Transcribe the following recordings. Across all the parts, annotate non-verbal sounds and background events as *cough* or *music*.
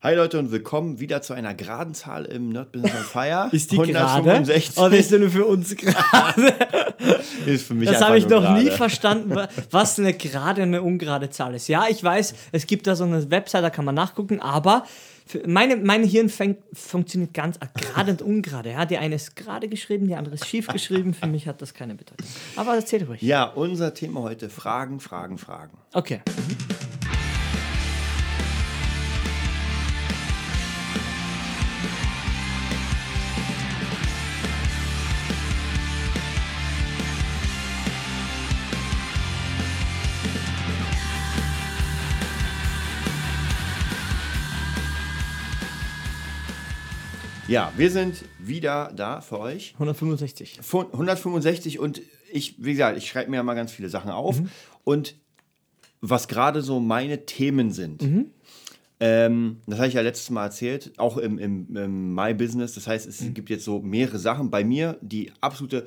Hi Leute und willkommen wieder zu einer geraden Zahl im Nerd Business on Fire. *laughs* Ist die gerade? 165. Oder ist die nur für uns gerade? *laughs* Ist für mich Das habe ich noch nie gerade. verstanden, wa- was eine gerade und eine ungerade Zahl ist. Ja, ich weiß, es gibt da so eine Website, da kann man nachgucken, aber meine, mein Hirn fängt, funktioniert ganz gerade und ungerade. Ja, die eine ist gerade geschrieben, die andere ist schief geschrieben. Für mich hat das keine Bedeutung. Aber erzähl ruhig. Ja, unser Thema heute: Fragen, Fragen, Fragen. Okay. Ja, wir sind wieder da für euch. 165. Von 165 und ich, wie gesagt, ich schreibe mir ja mal ganz viele Sachen auf. Mhm. Und was gerade so meine Themen sind, ähm, das habe ich ja letztes Mal erzählt, auch im, im, im My Business. Das heißt, Mhm. es gibt jetzt so mehrere Sachen. Bei mir, die absolute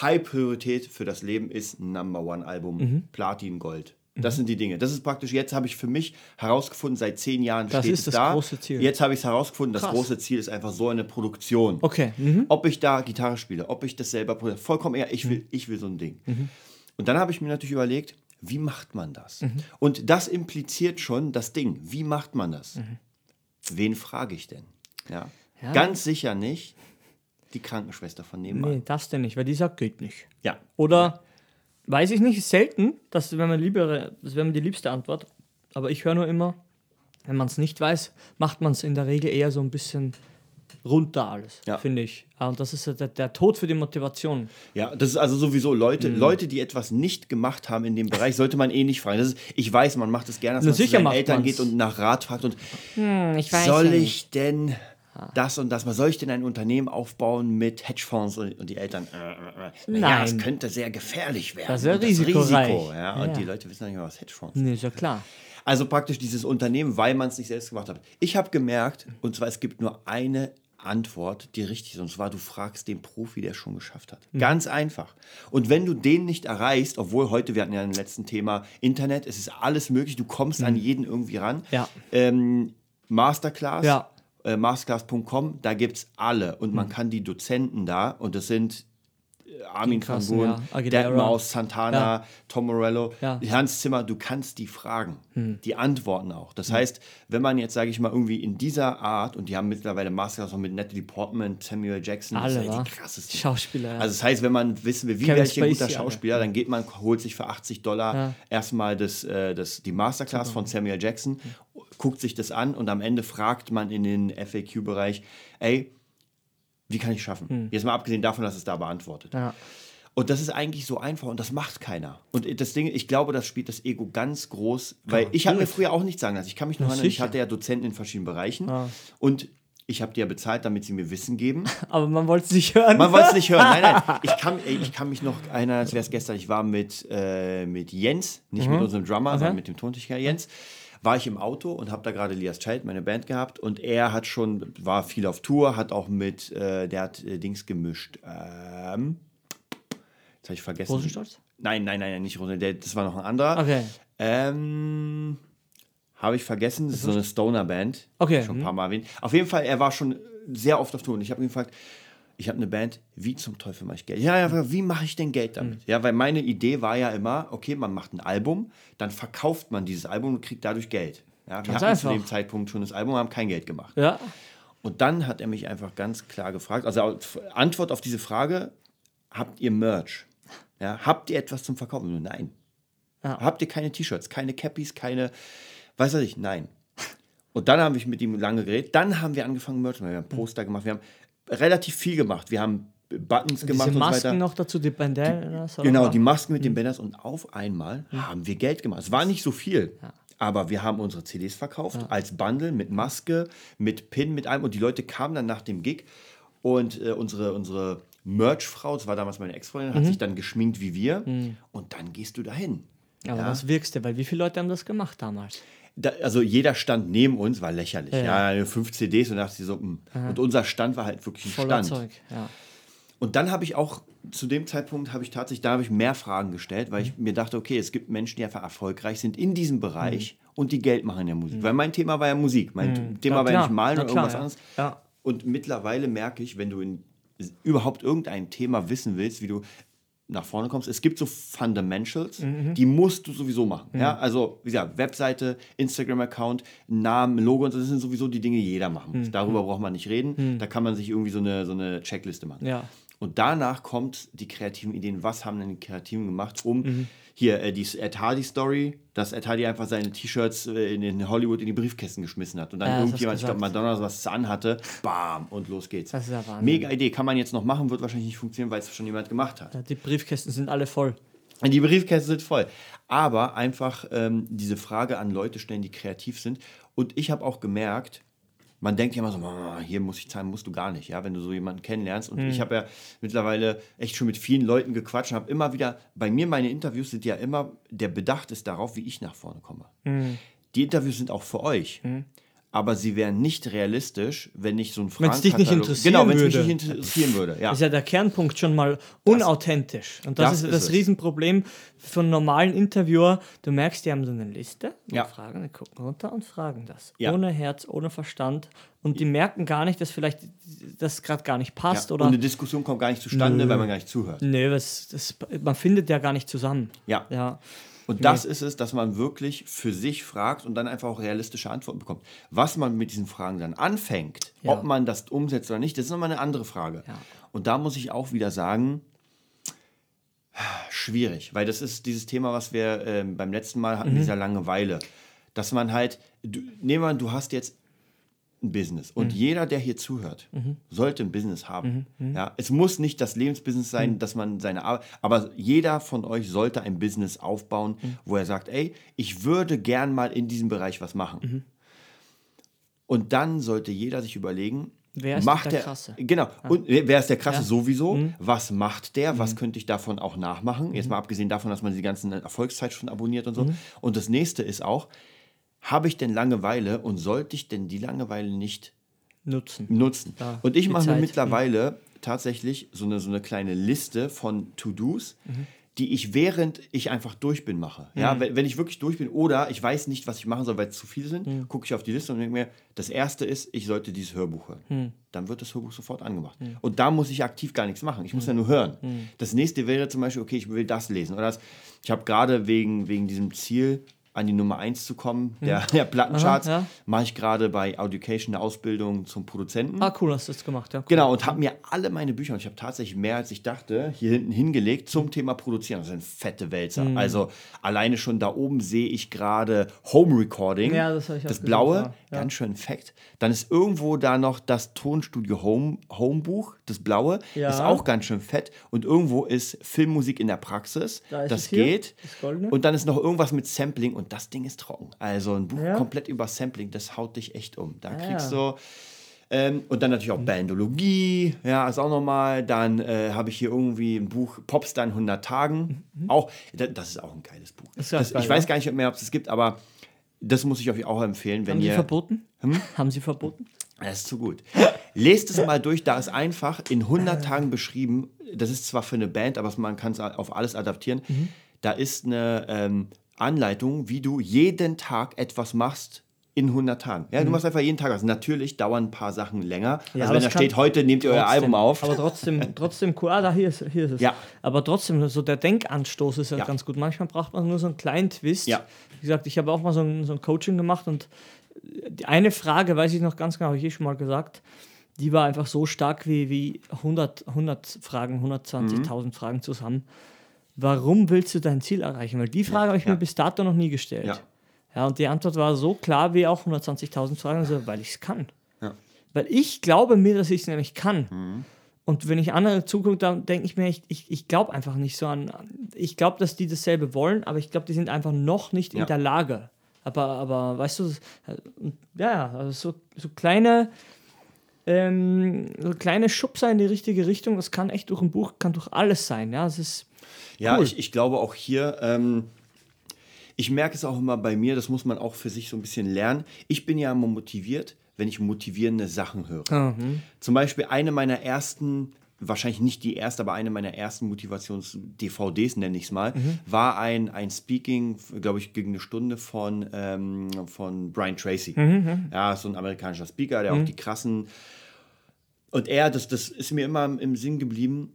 High-Priorität für das Leben ist Number One-Album, Mhm. Platin Gold. Das sind die Dinge. Das ist praktisch, jetzt habe ich für mich herausgefunden, seit zehn Jahren Das steht ist es das da. große Ziel. Jetzt habe ich es herausgefunden, das Krass. große Ziel ist einfach so eine Produktion. Okay. Mhm. Ob ich da Gitarre spiele, ob ich das selber produziere, vollkommen egal, ich will, ich will so ein Ding. Und dann habe ich mir natürlich überlegt, wie macht man das? Und das impliziert schon das Ding. Wie macht man das? Wen frage ich denn? Ja. Ja. Ganz sicher nicht die Krankenschwester von nebenan. Nee, das denn nicht, weil die sagt, geht nicht. Ja. Oder weiß ich nicht, selten, das wäre meine liebere, das wäre mir die liebste Antwort. Aber ich höre nur immer, wenn man es nicht weiß, macht man es in der Regel eher so ein bisschen runter alles, Ja. finde ich. Ah, Und das ist ja der, der Tod für die Motivation. Ja, das ist also sowieso Leute, Leute, die etwas nicht gemacht haben in dem Bereich, sollte man eh nicht fragen. Das ist, ich weiß, man macht es gerne, dass Na, man zu seinen Eltern man's. geht und nach Rat fragt und ich soll ich denn das und das, mal soll ich denn ein Unternehmen aufbauen mit Hedgefonds und, die Eltern, äh, äh, äh, na ja, Nein. es könnte sehr gefährlich werden. Das ist ja risikoreich. Risiko, ja, und Ja. die Leute wissen nicht mehr, was Hedgefonds Nee, ist ja klar. Also praktisch dieses Unternehmen, weil man es nicht selbst gemacht hat. Ich habe gemerkt, und zwar es gibt nur eine Antwort, die richtig ist, und zwar du fragst den Profi, der es schon geschafft hat. Ganz einfach. Und wenn du den nicht erreichst, obwohl heute, wir hatten ja im letzten Thema Internet, es ist alles möglich, du kommst an jeden irgendwie ran. Ja. Ähm, Masterclass, Ja. Äh, masterclass.com, da gibt es alle. Und man kann die Dozenten da, und das sind äh, Armin van krassen, Buuren, ja. Deadmaus, Santana, Ja. Tom Morello, Ja. Hans Zimmer, du kannst die fragen. Hm. Die antworten auch. Das heißt, wenn man jetzt, sage ich mal, irgendwie in dieser Art, und die haben mittlerweile Masterclass auch mit Natalie Portman, Samuel Jackson, das Alle, ist ja die krassesten. Schauspieler, ja. Also das heißt, wenn man wissen will, wie Kevin werde ich ein guter. Schauspieler, dann geht man, holt sich für 80 Dollar erstmal das, äh, das, die Masterclass von Samuel Jackson, guckt sich das an und am Ende fragt man in den FAQ-Bereich, ey, wie kann ich schaffen? Jetzt mal abgesehen davon, dass es da beantwortet. Hm. Ja. Und das ist eigentlich so einfach und das macht keiner. Und das Ding, ich glaube, das spielt das Ego ganz groß, weil ich habe mir früher auch nicht sagen lassen. Ich kann mich noch erinnern, ich hatte ja Dozenten in verschiedenen Bereichen Ah. und ich habe die ja bezahlt, damit sie mir Wissen geben. *laughs* Aber man wollte es nicht hören. Man wollte es nicht hören. Nein, nein. *laughs* Ich kann, ich kann mich noch erinnern, als wäre es gestern. Ich war mit, äh, mit Jens, nicht mit unserem Drummer, sondern mit dem Tontechniker Jens. War ich im Auto und habe da gerade Lias Child, meine Band, gehabt. Und er hat schon, war viel auf Tour, hat auch mit, äh, der hat äh, Dings gemischt. Ähm, jetzt habe ich vergessen. Rosenstolz? Nein, nein, nein, nicht Rosenstolz. Das war noch ein anderer. Okay. Ähm, habe ich vergessen. Das ist so eine Stoner-Band. Okay, Schon ein paar Mal erwähnt. Auf jeden Fall, er war schon sehr oft auf Tour. Und ich habe ihn gefragt, ich habe eine Band, wie zum Teufel mache ich Geld? Ja, ja, wie mache ich denn Geld damit? Hm. Ja, weil meine Idee war ja immer, okay, man macht ein Album, dann verkauft man dieses Album und kriegt dadurch Geld. Ja, wir Ganz hatten zu einfach. dem Zeitpunkt schon das Album, haben kein Geld gemacht. Ja. Und dann hat er mich einfach ganz klar gefragt, also Antwort auf diese Frage, habt ihr Merch? Ja, habt ihr etwas zum Verkaufen? Nein. Ja. Habt ihr keine T-Shirts, keine Cappies, keine, weiß was ich, nein. Und dann habe ich mit ihm lange geredet. Dann haben wir angefangen, Merch zu. Wir haben Poster gemacht, wir haben relativ viel gemacht. Wir haben Buttons gemacht Diese und so Masken weiter. noch dazu, die Bandanas. oder Genau, die Masken mit den Banners und auf einmal haben wir Geld gemacht. Es war nicht so viel, aber wir haben unsere CDs verkauft als Bundle mit Maske, mit Pin, mit allem und die Leute kamen dann nach dem Gig und äh, unsere, unsere Merch-Frau, das war damals meine Ex-Freundin, hat sich dann geschminkt wie wir und dann gehst du dahin. Aber Ja. was wirkst du? Weil wie viele Leute haben das gemacht damals? Da, also jeder stand neben uns, war lächerlich. Ja. Ja, fünf CDs und dachte ich so, mh. und unser Stand war halt wirklich ein Voller Stand. Zeug. Ja. und dann habe ich auch zu dem Zeitpunkt habe ich tatsächlich, da habe ich mehr Fragen gestellt, weil ich mir dachte, okay, es gibt Menschen, die einfach erfolgreich sind in diesem Bereich mhm. und die Geld machen in der Musik. Mhm. Weil mein Thema war ja Musik. Mein mhm. Thema ja, war ja nicht Malen oder irgendwas ja. anderes. Und mittlerweile merke ich, wenn du in überhaupt irgendein Thema wissen willst, wie du nach vorne kommst. Es gibt so Fundamentals, mhm. die musst du sowieso machen. Mhm. Ja, also wie gesagt, Webseite, Instagram-Account, Namen, Logo und das sind sowieso die Dinge, die jeder machen muss. Mhm. Darüber braucht man nicht reden. Mhm. Da kann man sich irgendwie so eine, so eine Checkliste machen. Ja. Und danach kommt die kreativen Ideen. Was haben denn die Kreativen gemacht, um mhm. hier äh, die Ed Hardy Story, dass Ed Hardy einfach seine T-Shirts äh, in, in, Hollywood in die Briefkästen geschmissen hat und dann ja, irgendjemand, ich glaube Madonna, was anhatte, bam und los geht's. Das ist ja Wahnsinn. Mega Idee, kann man jetzt noch machen, wird wahrscheinlich nicht funktionieren, weil es schon jemand gemacht hat. Ja, die Briefkästen sind alle voll. Die Briefkästen sind voll. Aber einfach ähm, diese Frage an Leute stellen, die kreativ sind. Und ich habe auch gemerkt, man denkt ja immer so, hier muss ich zahlen, musst du gar nicht, ja, wenn du so jemanden kennenlernst. Und mhm. ich habe ja mittlerweile echt schon mit vielen Leuten gequatscht und habe immer wieder, bei mir meine Interviews sind ja immer, der Bedacht ist darauf, wie ich nach vorne komme. Mhm. Die Interviews sind auch für euch. Mhm aber sie wären nicht realistisch, wenn ich so ein Wenn es dich nicht interessieren genau, wenn es mich nicht interessieren würde. Ja. Das ist ja der Kernpunkt schon mal unauthentisch. Und das, das ist das ist Riesenproblem von normalen Interviewer. Du merkst, die haben so eine Liste ja. fragen, die gucken runter und fragen das. Ja. Ohne Herz, ohne Verstand. Und die merken gar nicht, dass vielleicht das gerade gar nicht passt. Ja. Oder und eine Diskussion kommt gar nicht zustande, Nö. weil man gar nicht zuhört. Nee, das, das, man findet ja gar nicht zusammen. Ja. ja. Und das ist es, dass man wirklich für sich fragt und dann einfach auch realistische Antworten bekommt. Was man mit diesen Fragen dann anfängt, ja. ob man das umsetzt oder nicht, das ist nochmal eine andere Frage. Ja. Und da muss ich auch wieder sagen, schwierig, weil das ist dieses Thema, was wir äh, beim letzten Mal hatten, mhm. dieser Langeweile. Dass man halt, du, nehmen wir an, du hast jetzt ein Business. Und mhm. jeder, der hier zuhört, mhm. sollte ein Business haben. Mhm. mhm. Ja, es muss nicht das Lebensbusiness sein, mhm. dass man seine Arbeit, aber jeder von euch sollte ein Business aufbauen, mhm. wo er sagt, ey, ich würde gern mal in diesem Bereich was machen. Und dann sollte jeder sich überlegen, Wer ist macht der, der Krasse? Genau. Ja. Und wer ist der Krasse ja. sowieso? Mhm. Was macht der? Was mhm. könnte ich davon auch nachmachen? Mhm. Jetzt mal abgesehen davon, dass man die ganzen Erfolgszeit schon abonniert und so. Und das nächste ist auch, habe ich denn Langeweile und sollte ich denn die Langeweile nicht nutzen? nutzen? Ja, und ich mache mir mittlerweile tatsächlich so eine, so eine kleine Liste von To-Dos, mhm. die ich während ich einfach durch bin mache. Mhm. Ja, wenn, wenn, ich wirklich durch bin oder ich weiß nicht, was ich machen soll, weil es zu viel sind, mhm. gucke ich auf die Liste und denke mir, das erste ist, ich sollte dieses Hörbuch hören. Mhm. Dann wird das Hörbuch sofort angemacht. Mhm. Und da muss ich aktiv gar nichts machen. Ich muss mhm. ja nur hören. Das nächste wäre zum Beispiel, okay, ich will das lesen. Oder das, ich habe gerade wegen, wegen diesem Ziel, an die Nummer 1 zu kommen, hm. der, der Plattencharts, ja. mache ich gerade bei Education eine Ausbildung zum Produzenten. Ah, cool, hast du das gemacht, ja. Cool. Genau, und habe mir alle meine Bücher, und ich habe tatsächlich mehr als ich dachte, hier hinten hingelegt zum Thema Produzieren. Das sind fette Wälzer. Mhm. Also alleine schon da oben sehe ich gerade Home Recording. Ja, das habe ich Das Blaue, ja. ganz schön fett. Dann ist irgendwo da noch das Tonstudio Home, Home Buch, das Blaue, ja. ist auch ganz schön fett. Und irgendwo ist Filmmusik in der Praxis. Da das geht. Das und dann ist noch irgendwas mit Sampling und das Ding ist trocken. Also ein Buch ja. komplett über Sampling, das haut dich echt um. Da ah, kriegst du. Ähm, und dann natürlich auch mhm. Bandologie, ja, ist auch nochmal. Dann äh, habe ich hier irgendwie ein Buch Popstar in 100 Tagen. Mhm. Auch, das ist auch ein geiles Buch. Das, ich weiß gar nicht mehr, ob es das gibt, aber das muss ich euch auch empfehlen. Wenn Haben ihr, Sie verboten? Hm? *laughs* Haben Sie verboten? Das ist zu gut. Lest es mal durch, da ist einfach in 100 Tagen beschrieben, das ist zwar für eine Band, aber man kann es auf alles adaptieren. Mhm. Da ist eine ähm, Anleitung, wie du jeden Tag etwas machst in 100 Tagen. Ja, mhm. du machst einfach jeden Tag was. Natürlich dauern ein paar Sachen länger. Ja, also wenn da steht, heute nehmt ihr trotzdem, euer Album auf. Aber trotzdem, *laughs* trotzdem cool. Ah, da hier ist, hier ist es. Ja. Aber trotzdem, so der Denkanstoß ist ja, ja, ganz gut. Manchmal braucht man nur so einen kleinen Twist. Ja. Wie gesagt, ich habe auch mal so ein, so ein Coaching gemacht und die eine Frage, weiß ich noch ganz genau, habe ich eh schon mal gesagt, die war einfach so stark wie, wie 100, 100 Fragen, 120.000 mhm. Fragen zusammen warum willst du dein Ziel erreichen? Weil die Frage ja, habe ich ja. mir bis dato noch nie gestellt. Ja. ja. und die Antwort war so klar wie auch 120.000 Fragen, also, weil ich es kann. Ja. Weil ich glaube mir, dass ich es nämlich kann. Mhm. Und wenn ich andere zugucke, dann denke ich mir, ich, ich, ich glaube einfach nicht so an. Ich glaube, dass die dasselbe wollen, aber ich glaube, die sind einfach noch nicht in der Lage. Aber, aber weißt du, ja, also so, so kleine, ähm, so kleine Schubser in die richtige Richtung, das kann echt durch ein Buch, kann durch alles sein. Ja, es ist ja, cool. ich, ich glaube auch hier, ähm, ich merke es auch immer bei mir, das muss man auch für sich so ein bisschen lernen. Ich bin ja immer motiviert, wenn ich motivierende Sachen höre. Mhm. Zum Beispiel eine meiner ersten wahrscheinlich nicht die erste, aber eine meiner ersten Motivations-DVDs, nenne ich es mal, war ein, ein Speaking, glaube ich, gegen eine Stunde von, ähm, von Brian Tracy. Ja, so ein amerikanischer Speaker, der auch die krassen. Und er, das, das ist mir immer im, im Sinn geblieben,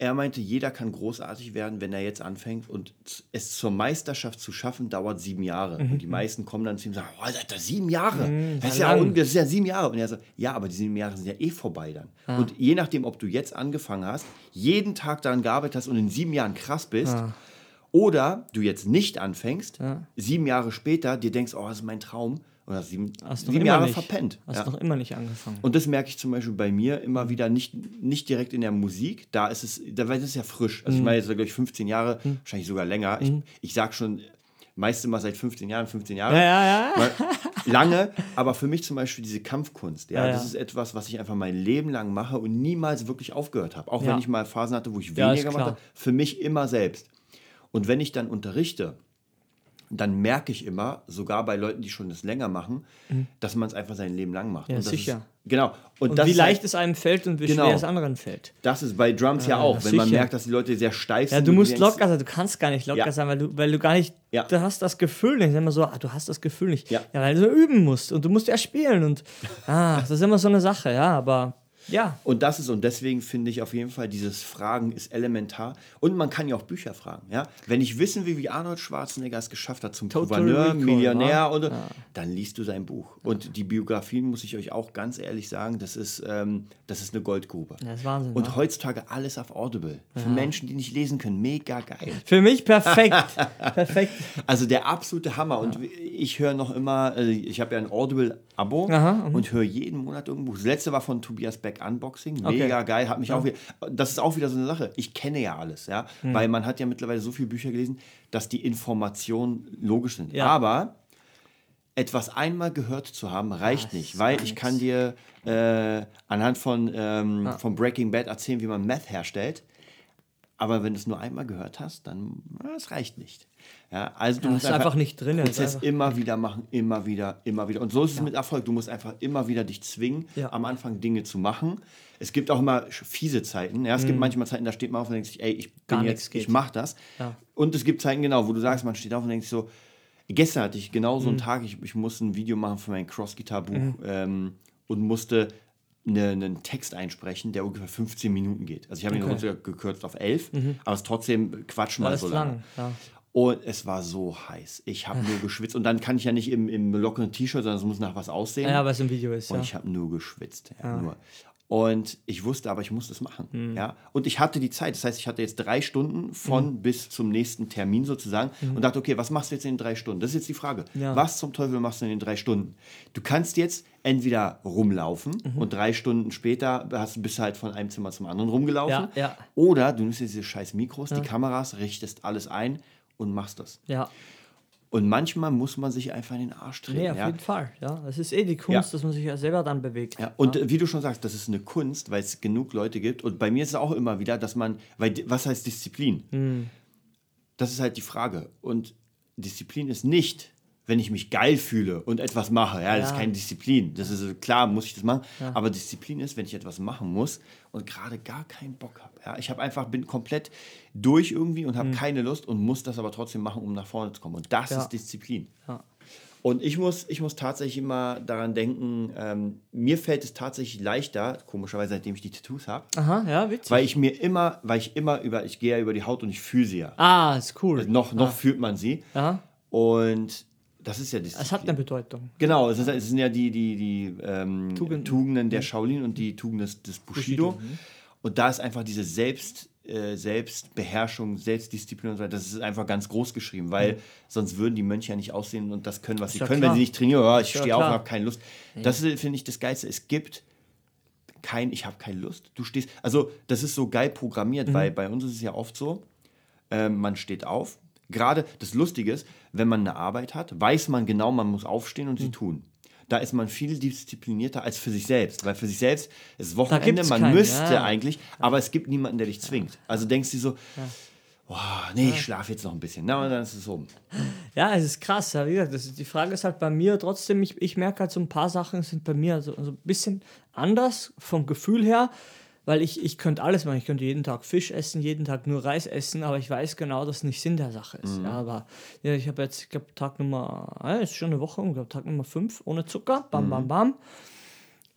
er meinte, jeder kann großartig werden, wenn er jetzt anfängt. Und es zur Meisterschaft zu schaffen, dauert sieben Jahre. Und die meisten kommen dann zu ihm und sagen, oh, Alter, sieben Jahre. das, ist ja, das ist ja sieben Jahre. Und er sagt, ja, aber die sieben Jahre sind ja eh vorbei dann. Und je nachdem, ob du jetzt angefangen hast, jeden Tag daran gearbeitet hast und in sieben Jahren krass bist, oder du jetzt nicht anfängst, sieben Jahre später dir denkst, oh, das ist mein Traum, oder sieben, sieben Jahre nicht, verpennt. Hast Ja. noch immer nicht angefangen. Und das merke ich zum Beispiel bei mir immer wieder nicht, nicht direkt in der Musik. Da ist es, da ist ja frisch. Also ich meine jetzt, glaube ich, 15 Jahre, wahrscheinlich sogar länger. Ich, ich sage schon meist immer seit 15 Jahren, 15 Jahre. ja, ja, ja. Lange, aber für mich zum Beispiel diese Kampfkunst, ja, das ist etwas, was ich einfach mein Leben lang mache und niemals wirklich aufgehört habe. Auch wenn ich mal Phasen hatte, wo ich weniger gemacht habe, für mich immer selbst. Und wenn ich dann unterrichte, dann merke ich immer, sogar bei Leuten, die schon das länger machen, dass man es einfach sein Leben lang macht. Mhm. Ja, sicher. Ist, genau. Und, Und wie ist halt- leicht es einem fällt und wie Genau. schwer es anderen fällt. das ist bei Drums ja, Ja, auch, wenn man sicher. merkt, dass die Leute sehr steif Ja, sind. du und musst locker sein, du kannst gar nicht locker Ja. sein, weil du, weil du gar nicht, Ja. du hast das Gefühl nicht. Ist immer so, ah, du hast das Gefühl nicht. Ja. weil du üben musst und du musst ja spielen und *laughs* ah, das ist immer so eine Sache, ja, aber ja. Und das ist, und deswegen finde ich auf jeden Fall, dieses Fragen ist elementar. Und man kann ja auch Bücher fragen. Ja? Wenn ich wissen will, wie Arnold Schwarzenegger es geschafft hat zum Total Gouverneur, Recall, Millionär, wa? und, dann liest du sein Buch. Und die Biografien, muss ich euch auch ganz ehrlich sagen, das ist, ähm, das ist eine Goldgrube. Das ist Wahnsinn. Und wa? heutzutage alles auf Audible. Für Menschen, die nicht lesen können, mega geil. *laughs* Für mich perfekt. perfekt. Also der absolute Hammer. Und ich höre noch immer, äh, ich habe ja ein Audible-Abo mhm. und höre jeden Monat irgendein Buch. Das letzte war von Tobias Beck Unboxing. Okay. Mega geil. Hat mich auch wieder, das ist auch wieder so eine Sache. Ich kenne ja alles, ja. Mhm. Weil man hat ja mittlerweile so viele Bücher gelesen, dass die Informationen logisch sind. Ja. Aber etwas einmal gehört zu haben, reicht Das nicht, weil ich kann dir äh, anhand von, ähm, von Breaking Bad erzählen, wie man Meth herstellt. Aber wenn du es nur einmal gehört hast, dann das reicht nicht. Ja, also du Ja, musst ist einfach nicht drin, Prozess einfach- immer wieder machen, immer wieder, immer wieder. Und so ist es mit Erfolg. Du musst einfach immer wieder dich zwingen, Ja. am Anfang Dinge zu machen. Es gibt auch immer fiese Zeiten. Ja, es gibt manchmal Zeiten, da steht man auf und denkt sich, ey, ich bin Mhm. Gar jetzt, geht. ich mach das. Ja. Und es gibt Zeiten, genau, wo du sagst, man steht auf und denkt sich so, gestern hatte ich genau Mhm. so einen Tag, ich, ich musste ein Video machen für mein Cross-Gitar-Buch ähm, und musste eine, einen Text einsprechen, der ungefähr 15 Minuten geht. Also ich habe ihn Okay. runtergekürzt auf 11, aber es ist trotzdem quatschen mal so ist lange. lang. Ja. Und es war so heiß. Ich habe nur *laughs* geschwitzt. Und dann kann ich ja nicht im, im lockeren T-Shirt, sondern es muss nach was aussehen. ja, es ein Video ist. Und Ja. ich habe nur geschwitzt. Ja, nur. Und ich wusste aber, ich muss das machen. Mhm. Ja? Und ich hatte die Zeit. Das heißt, ich hatte jetzt drei Stunden von Mhm. bis zum nächsten Termin sozusagen und dachte, okay, was machst du jetzt in den drei Stunden? Das ist jetzt die Frage. Ja. Was zum Teufel machst du in den drei Stunden? Du kannst jetzt entweder rumlaufen Mhm. und drei Stunden später hast, bist du halt von einem Zimmer zum anderen rumgelaufen. Ja, ja. Oder du nimmst jetzt diese scheiß Mikros, die Kameras, richtest alles ein und machst das. ja. Und manchmal muss man sich einfach in den Arsch treten. Nee, auf ja? jeden Fall. Ja. Es ist eh die Kunst, Ja. dass man sich ja selber dann bewegt. Ja, und äh, wie du schon sagst, das ist eine Kunst, weil es genug Leute gibt. Und bei mir ist es auch immer wieder, dass man, weil was heißt Disziplin? Hm. Das ist halt die Frage. Und Disziplin ist nicht, wenn ich mich geil fühle und etwas mache. Ja, das ist Ja. keine Disziplin. Das ist klar, muss ich das machen. Aber Disziplin ist, wenn ich etwas machen muss und gerade gar keinen Bock habe. Ja, ich habe einfach bin komplett durch irgendwie und habe keine Lust und muss das aber trotzdem machen, um nach vorne zu kommen. Und das Ja. ist Disziplin. Ja. Und ich muss, ich muss tatsächlich immer daran denken, ähm, mir fällt es tatsächlich leichter, komischerweise seitdem ich die Tattoos habe, Aha, ja, witzig. weil ich mir immer, weil ich immer über, ich gehe ja über die Haut und ich fühle sie ja. ah, ist cool. Noch, noch fühlt man sie. Ja. Und das ist ja Disziplin. Es hat eine Bedeutung. Genau, es, ist, es sind ja die, die, die ähm, Tugenden. Tugenden. der Shaolin und die Tugenden des, des Bushido. Bushido, mhm. Und da ist einfach diese Selbst, äh, Selbstbeherrschung, Selbstdisziplin und so weiter, das ist einfach ganz groß geschrieben, weil sonst würden die Mönche ja nicht aussehen und das können, was sie ja können, klar. wenn sie nicht trainieren. Ja, ich ja stehe auf und habe keine Lust. Das ist, finde ich, das Geilste. Es gibt kein, ich habe keine Lust. Du stehst, also das ist so geil Mhm. programmiert, weil bei uns ist es ja oft so, ähm, man steht auf. Gerade das Lustige ist, wenn man eine Arbeit hat, weiß man genau, man muss aufstehen und sie tun. Da ist man viel disziplinierter als für sich selbst, weil für sich selbst ist Wochenende, man keinen, müsste ja. eigentlich, aber es gibt niemanden, der dich zwingt. Also denkst du so, oh, nee, ich schlafe jetzt noch ein bisschen. Na, und dann ist es um. Ja, es ist krass. Ja, wie gesagt, das ist, die Frage ist halt bei mir trotzdem, ich, ich merke halt so ein paar Sachen sind bei mir so, so ein bisschen anders vom Gefühl her, weil ich, ich könnte alles machen. Ich könnte jeden Tag Fisch essen, jeden Tag nur Reis essen, aber ich weiß genau, dass nicht Sinn der Sache ist. Mhm. Ja, aber ja, ich habe jetzt, ich glaube, Tag Nummer, ja, ist schon eine Woche, ich glaube, Tag Nummer 5 ohne Zucker, bam, mhm. bam, bam.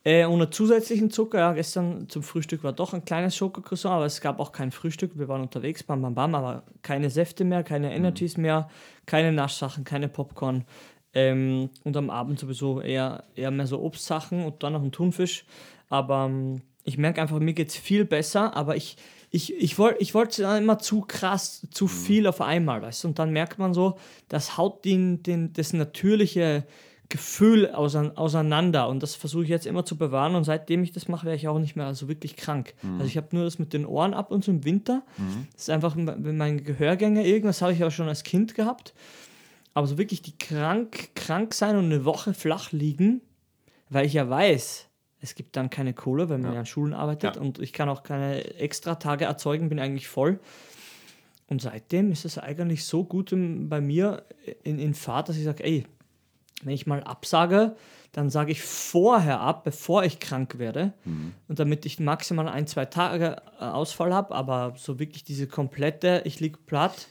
Äh, ohne zusätzlichen Zucker. Ja, gestern zum Frühstück war doch ein kleines Schokocroissant, aber es gab auch kein Frühstück. Wir waren unterwegs, bam, bam, bam, aber keine Säfte mehr, keine mhm. Energies mehr, keine Naschsachen, keine Popcorn. Ähm, und am Abend sowieso eher, eher mehr so Obstsachen und dann noch ein Thunfisch. Aber ähm, ich merke einfach, mir geht es viel besser, aber ich, ich, ich wollte ich wollt immer zu krass, zu mhm. viel auf einmal, weißt du? Und dann merkt man so, das haut den, den, das natürliche Gefühl auseinander und das versuche ich jetzt immer zu bewahren und seitdem ich das mache, wäre ich auch nicht mehr so wirklich krank. Mhm. Also ich habe nur das mit den Ohren ab und zu im Winter. Mhm. Das ist einfach mein Gehörgänge, irgendwas habe ich auch schon als Kind gehabt. Aber so wirklich die krank, krank sein und eine Woche flach liegen, weil ich ja weiß, es gibt dann keine Kohle, weil man ja, an Schulen arbeitet ja. und ich kann auch keine extra Tage erzeugen, bin eigentlich voll. Und seitdem ist es eigentlich so gut im, bei mir in, in Fahrt, dass ich sage, ey, wenn ich mal absage, dann sage ich vorher ab, bevor ich krank werde. Mhm. Und damit ich maximal ein, zwei Tage äh, Ausfall habe, aber so wirklich diese komplette, ich liege platt,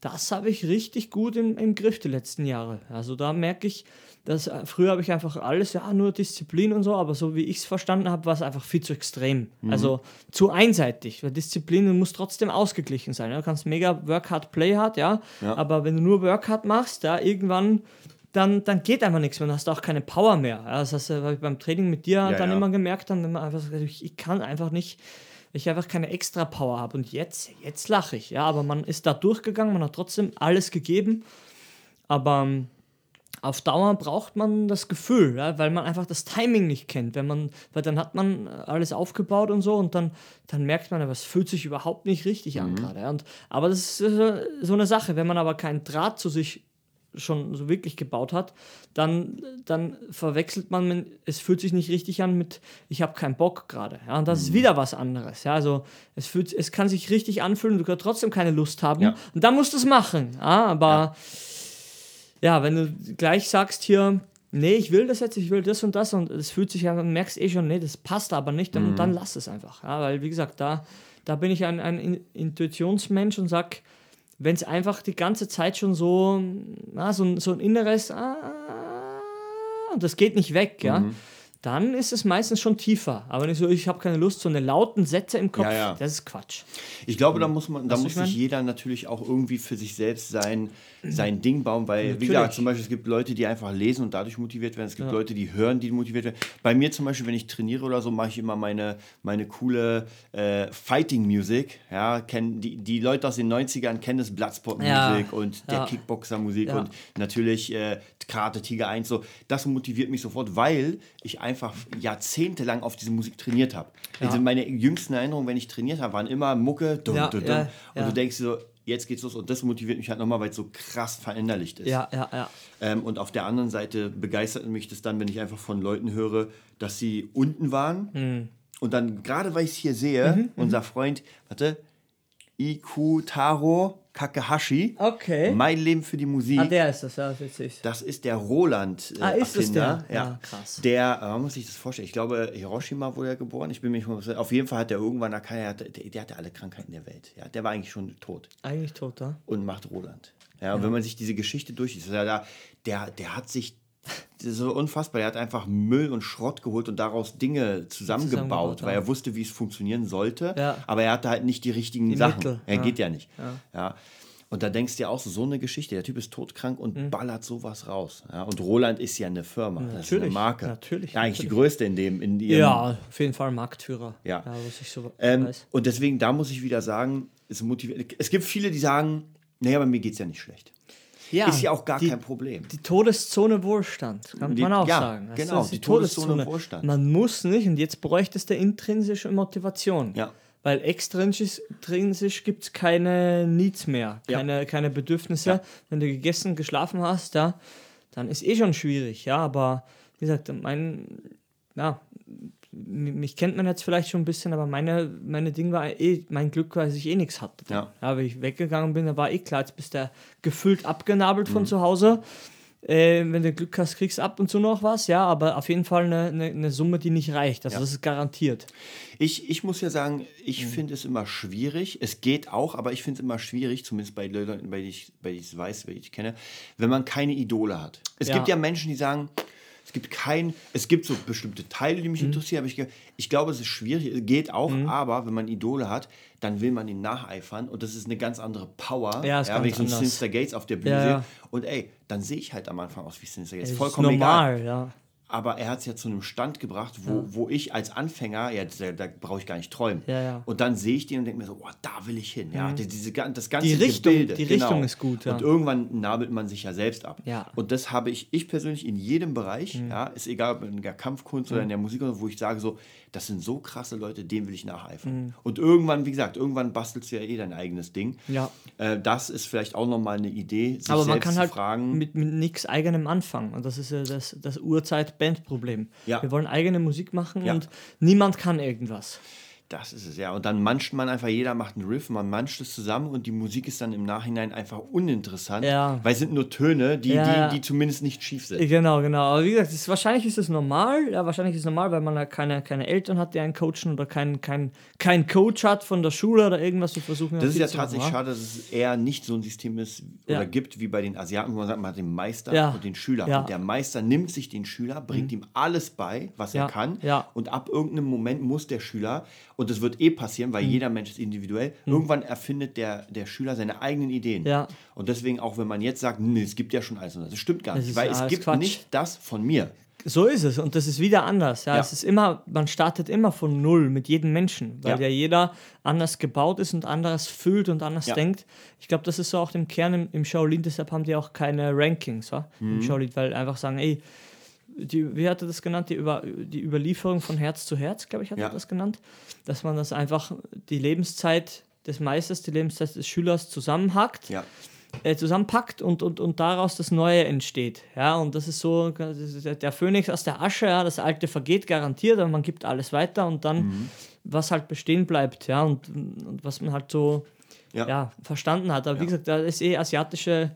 das habe ich richtig gut im, im Griff die letzten Jahre. Also da merke ich, dass äh, früher habe ich einfach alles, ja, nur Disziplin und so, aber so wie ich es verstanden habe, war es einfach viel zu extrem. Mhm. Also zu einseitig, weil Disziplin muss trotzdem ausgeglichen sein. Ja? Du kannst mega Work hard, play hard, ja? ja. Aber wenn du nur Work hard machst, ja, irgendwann dann, dann geht einfach nichts mehr, dann hast du auch keine Power mehr. Das heißt, habe ich beim Training mit dir ja, dann ja. immer gemerkt, dann, wenn man einfach sagt, ich, ich kann einfach nicht, ich einfach keine extra Power habe. Und jetzt, jetzt lache ich, ja, aber man ist da durchgegangen, man hat trotzdem alles gegeben. Aber ähm, auf Dauer braucht man das Gefühl, ja, weil man einfach das Timing nicht kennt. Wenn man, weil dann hat man alles aufgebaut und so und dann, dann merkt man, aber es fühlt sich überhaupt nicht richtig an mhm. gerade. Ja. Und, aber das ist so eine Sache, wenn man aber keinen Draht zu sich schon so wirklich gebaut hat, dann, dann verwechselt man, es fühlt sich nicht richtig an mit, ich habe keinen Bock gerade. Ja, und das ist mhm. wieder was anderes. Ja, also es, fühlt, es kann sich richtig anfühlen, du kannst trotzdem keine Lust haben. Ja. Und dann musst du es machen. Ja, aber ja. Ja. wenn du gleich sagst hier, nee, ich will das jetzt, ich will das und das und es fühlt sich an, merkst eh schon, nee, das passt aber nicht, dann, mhm. dann lass es einfach. Ja, weil, wie gesagt, da, da bin ich ein, ein Intuitionsmensch und sag, wenn es einfach die ganze Zeit schon so, na, so, so ein inneres, ah, das geht nicht weg, ja. Mhm dann ist es meistens schon tiefer. Aber nicht so, ich habe keine Lust, so eine lauten Sätze im Kopf, ja, ja. das ist Quatsch. Ich glaube, da muss man, da muss sich jeder natürlich auch irgendwie für sich selbst sein, sein Ding bauen, weil, natürlich. wie gesagt, zum Beispiel, es gibt Leute, die einfach lesen und dadurch motiviert werden. Es gibt ja. Leute, die hören, die motiviert werden. Bei mir zum Beispiel, wenn ich trainiere oder so, mache ich immer meine, meine coole äh, Fighting Music. Ja, kenn, die, die Leute aus den 90ern kennen das Bloodsport-Musik und der Kickboxer-Musik und natürlich äh, Karate Tiger 1. So, das motiviert mich sofort, weil ich einfach jahrzehntelang auf diese Musik trainiert habe. Ja. Also meine jüngsten Erinnerungen, wenn ich trainiert habe, waren immer Mucke, dum, ja, dum, dum. Ja, und du denkst so, jetzt geht's los und das motiviert mich halt nochmal, weil es so krass verinnerlicht ist. Ja, ja, ja. Ähm, und auf der anderen Seite begeistert mich das dann, wenn ich einfach von Leuten höre, dass sie unten waren. Mhm. Und dann, gerade weil ich es hier sehe, mhm, mhm, unser Freund, warte, Iku Taro Kakehashi. Okay. Mein Leben für die Musik. Ah, der ist das, ja, witzig. Das ist der Roland. Äh, ah, ist es der? Ja. ja, krass. Der, äh, man muss sich das vorstellen, ich glaube, Hiroshima wurde er geboren. Ich bin mir nicht Auf jeden Fall hat er irgendwann erkannt, der, der, hatte alle Krankheiten der Welt. Ja, der war eigentlich schon tot. Eigentlich tot, ja. Und macht Roland. Ja, und wenn man sich diese Geschichte durchliest, der, der, der hat sich so unfassbar. Er hat einfach Müll und Schrott geholt und daraus Dinge zusammengebaut, zusammengebaut weil er wusste, wie es funktionieren sollte. Ja. Aber er hatte halt nicht die richtigen die Sachen. Mittel. Er ja. geht ja nicht. Ja. ja. Und da denkst du dir auch so, so eine Geschichte. Der Typ ist todkrank und mhm. ballert sowas raus. Ja, und Roland ist ja eine Firma, natürlich, das ist eine Marke. Natürlich. Ja, eigentlich natürlich. die größte in dem. In ihrem, ja, auf jeden Fall Marktführer. Ja. ja was ich so ähm, und deswegen, da muss ich wieder sagen, es, motiviert, es gibt viele, die sagen, naja, bei mir geht es ja nicht schlecht. Ja, ist ja auch gar die, kein Problem. Die Todeszone Wohlstand, kann die, man auch ja, sagen. Das genau, die, die Todeszone, Todeszone Wohlstand. Man muss nicht, und jetzt bräuchte es der intrinsische Motivation. Ja. Weil extrinsisch gibt es keine Needs mehr, keine, ja. keine Bedürfnisse. Ja. Wenn du gegessen, geschlafen hast, ja, dann ist eh schon schwierig, ja. Aber wie gesagt, mein, ja, mich kennt man jetzt vielleicht schon ein bisschen, aber meine, meine Ding war eh, mein Glück war, dass ich eh nichts hatte. Ja. ja. Wenn ich weggegangen bin, da war eh klar, jetzt bist du gefühlt abgenabelt von mhm. zu Hause. Äh, wenn du Glück hast, kriegst du ab und zu noch was, ja, aber auf jeden Fall eine, eine, eine Summe, die nicht reicht. Also Ja. das ist garantiert. Ich, ich muss ja sagen, ich Mhm. finde es immer schwierig. Es geht auch, aber ich finde es immer schwierig, zumindest bei Leuten, bei denen ich, bei denen ich es weiß, bei denen ich kenne, wenn man keine Idole hat. Es Ja. gibt ja Menschen, die sagen, es gibt kein, es gibt so bestimmte Teile, die mich Mhm. interessieren, aber ich, ich glaube, es ist schwierig, es geht auch, aber wenn man Idole hat, dann will man ihnen nacheifern und das ist eine ganz andere Power. Ja, ist wenn ich ganz so einen. Sinister Gates auf der Bühne Ja, sehe ja. und ey, dann sehe ich halt am Anfang aus wie Sinister Gates. Vollkommen egal. normal, ja. Aber er hat es ja zu einem Stand gebracht, wo, wo ich als Anfänger, ja, da, da brauche ich gar nicht träumen. Ja, ja. Und dann sehe ich den und denke mir so, oh, da will ich hin. Ja, die- diese, das ganze Die Richtung- Gebilde. die Richtung ist gut, ja. Und irgendwann nabelt man sich ja selbst ab. Ja. Mhm. Und das habe ich, ich persönlich in jedem Bereich, ja, ist egal ob in der Kampfkunst oder in der Musik, wo ich sage so, das sind so krasse Leute, dem will ich nacheifern. Mhm. Und irgendwann, wie gesagt, irgendwann bastelst du ja eh dein eigenes Ding. Ja. Äh, das ist vielleicht auch nochmal eine Idee, sich Aber man selbst kann halt fragen. mit, mit nichts eigenem anfangen. Und das ist ja das, das Urzeit-Band-Problem. Ja. Wir wollen eigene Musik machen Ja. und niemand kann irgendwas. Das ist es, ja. Und dann mancht man einfach, jeder macht einen Riff, man mancht es zusammen und die Musik ist dann im Nachhinein einfach uninteressant, Ja. weil es sind nur Töne, die, Ja, ja. die, die zumindest nicht schief sind. Genau, genau. Aber wie gesagt, es ist, wahrscheinlich ist es normal. Ja, wahrscheinlich ist es normal, weil man halt keine, keine Eltern hat, die einen coachen oder keinen kein, kein Coach hat von der Schule oder irgendwas zu versuchen. Das ist ja tatsächlich machen, schade, dass es eher nicht so ein System ist Ja. oder gibt wie bei den Asiaten, wo man sagt, man hat den Meister Ja. und den Schüler. Ja. Mhm. Und der Meister nimmt sich den Schüler, bringt ihm alles bei, was Ja. er kann. Ja. Und ab irgendeinem Moment muss der Schüler, und das wird eh passieren, Mhm. weil jeder Mensch ist individuell, irgendwann erfindet der, der Schüler seine eigenen Ideen. Ja. Und deswegen, auch wenn man jetzt sagt, nee, es gibt ja schon alles, das stimmt gar Das nicht, weil es gibt Quatsch. nicht das von mir. So ist es und das ist wieder anders. Ja, Ja. es ist immer, man startet immer von null mit jedem Menschen, weil Ja. ja jeder anders gebaut ist und anders fühlt und anders Ja. denkt. Ich glaube, das ist so auch im Kern im, im Shaolin, deshalb haben die auch keine Rankings wa? Mhm. im Shaolin, weil einfach sagen, ey, die, wie hat er das genannt? Die, Über, die Überlieferung von Herz zu Herz, glaube ich, hat Ja. er das genannt. Dass man das einfach die Lebenszeit des Meisters, die Lebenszeit des Schülers zusammenhackt Ja. äh, zusammenpackt und, und, und daraus das Neue entsteht. Ja, und das ist so das ist der- Phönix aus der Asche, ja, das Alte vergeht garantiert, aber man gibt alles weiter und dann, Mhm. was halt bestehen bleibt, ja, und, und was man halt so Ja. ja. verstanden hat. Aber wie gesagt, da ist eh asiatische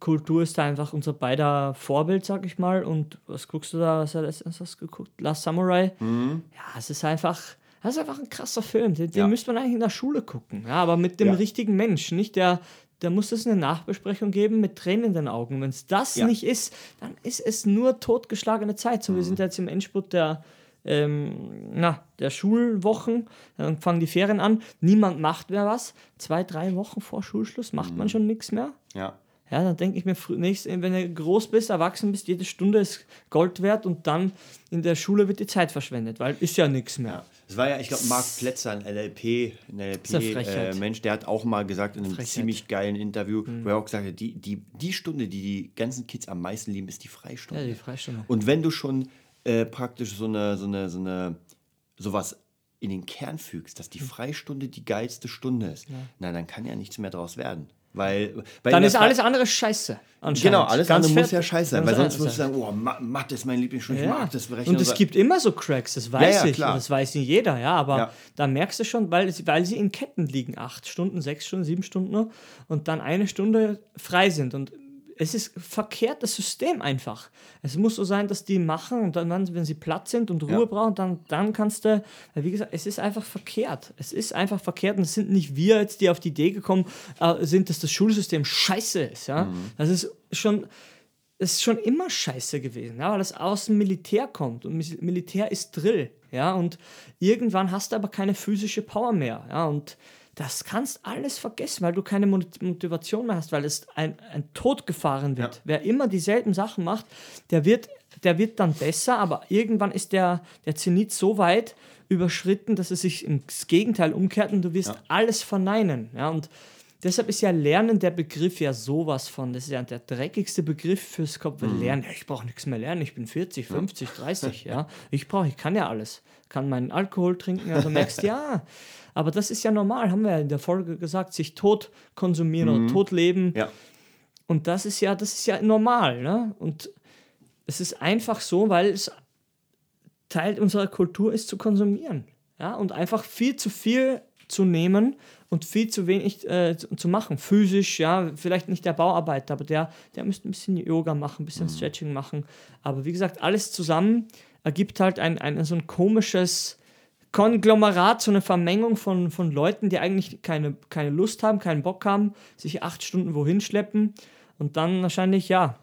Kultur ist da einfach unser beider Vorbild, sag ich mal. Und was guckst du da? Was hast du geguckt? Last Samurai? Ja, es ist einfach. Das ist einfach ein krasser Film. Den, den Mhm. Ja. müsste man eigentlich in der Schule gucken. Ja, aber mit dem Ja. richtigen Menschen, nicht der. Da muss es eine Nachbesprechung geben mit Tränen in den Augen. Wenn es das Ja. nicht ist, dann ist es nur totgeschlagene Zeit. So, wir Mhm. sind jetzt im Endspurt der, ähm, na, der Schulwochen. Dann fangen die Ferien an. Niemand macht mehr was. Zwei, drei Wochen vor Schulschluss macht Mhm. man schon nichts mehr. Ja. Ja, dann denke ich mir, nächst, wenn du groß bist, erwachsen bist, jede Stunde ist Gold wert und dann in der Schule wird die Zeit verschwendet, weil ist ja nichts mehr. Ja. Es war ja, ich glaube, Marc Plätzer, ein. LLP-Mensch, äh, der hat auch mal gesagt in einem Frechheit. ziemlich geilen Interview, Mhm. wo er auch gesagt hat, die, die, die Stunde, die die ganzen Kids am meisten lieben, ist die Freistunde. Ja, die Freistunde. Und wenn du schon äh, praktisch so eine, so eine, so eine, sowas in den Kern fügst, dass die Hm. Freistunde die geilste Stunde ist, na, dann kann ja nichts mehr draus werden. Weil, weil Dann ist alles andere scheiße. Genau, alles Ganz andere muss ja scheiße sein, weil sonst würdest du sagen, oh, Ma- Mathe ist mein Lieblingsstudium, ich Ja. mag das Berechnen. Und es gibt immer so Cracks, das weiß Ja, ja, ich. klar. Das weiß nicht jeder, ja. Aber Ja. da merkst du schon, weil, weil sie in Ketten liegen, acht Stunden, sechs Stunden, sieben Stunden nur, und dann eine Stunde frei sind. Und es ist verkehrt, das System einfach. Es muss so sein, dass die machen und dann, wenn sie platt sind und Ruhe Ja. brauchen, dann, dann kannst du, weil wie gesagt, es ist einfach verkehrt. Es ist einfach verkehrt und es sind nicht wir jetzt, die auf die Idee gekommen äh, sind, dass das Schulsystem scheiße ist. Ja? Mhm. Das ist schon es ist schon immer scheiße gewesen, ja, weil das aus dem Militär kommt und Militär ist Drill, ja, und irgendwann hast du aber keine physische Power mehr, ja, und das kannst alles vergessen, weil du keine Mot- Motivation mehr hast, weil es ein, ein Tod gefahren wird. Ja. Wer immer dieselben Sachen macht, der wird, der wird dann besser, aber irgendwann ist der, der Zenit so weit überschritten, dass es sich ins Gegenteil umkehrt und du wirst Ja. alles verneinen, ja, und Deshalb ist ja Lernen der Begriff ja sowas von. Das ist ja der dreckigste Begriff fürs Kopf. Weil Lernen, ich brauche nichts mehr lernen. Ich bin 40, 50, 30, ja. Ich brauche, ich kann ja alles. Kann meinen Alkohol trinken, also merkst *laughs* ja. Aber das ist ja normal, haben wir ja in der Folge gesagt, sich tot konsumieren oder tot leben. Ja. Und das ist ja, das ist ja normal, ne? Und es ist einfach so, weil es Teil unserer Kultur ist zu konsumieren. Ja, und einfach viel zu viel zu nehmen und viel zu wenig äh, zu, zu machen. Physisch, ja, vielleicht nicht der Bauarbeiter, aber der, der müsste ein bisschen Yoga machen, ein bisschen mhm. Stretching machen. Aber wie gesagt, alles zusammen ergibt halt ein, ein so ein komisches Konglomerat, so eine Vermengung von, von Leuten, die eigentlich keine, keine Lust haben, keinen Bock haben, sich acht Stunden wohin schleppen und dann wahrscheinlich, ja,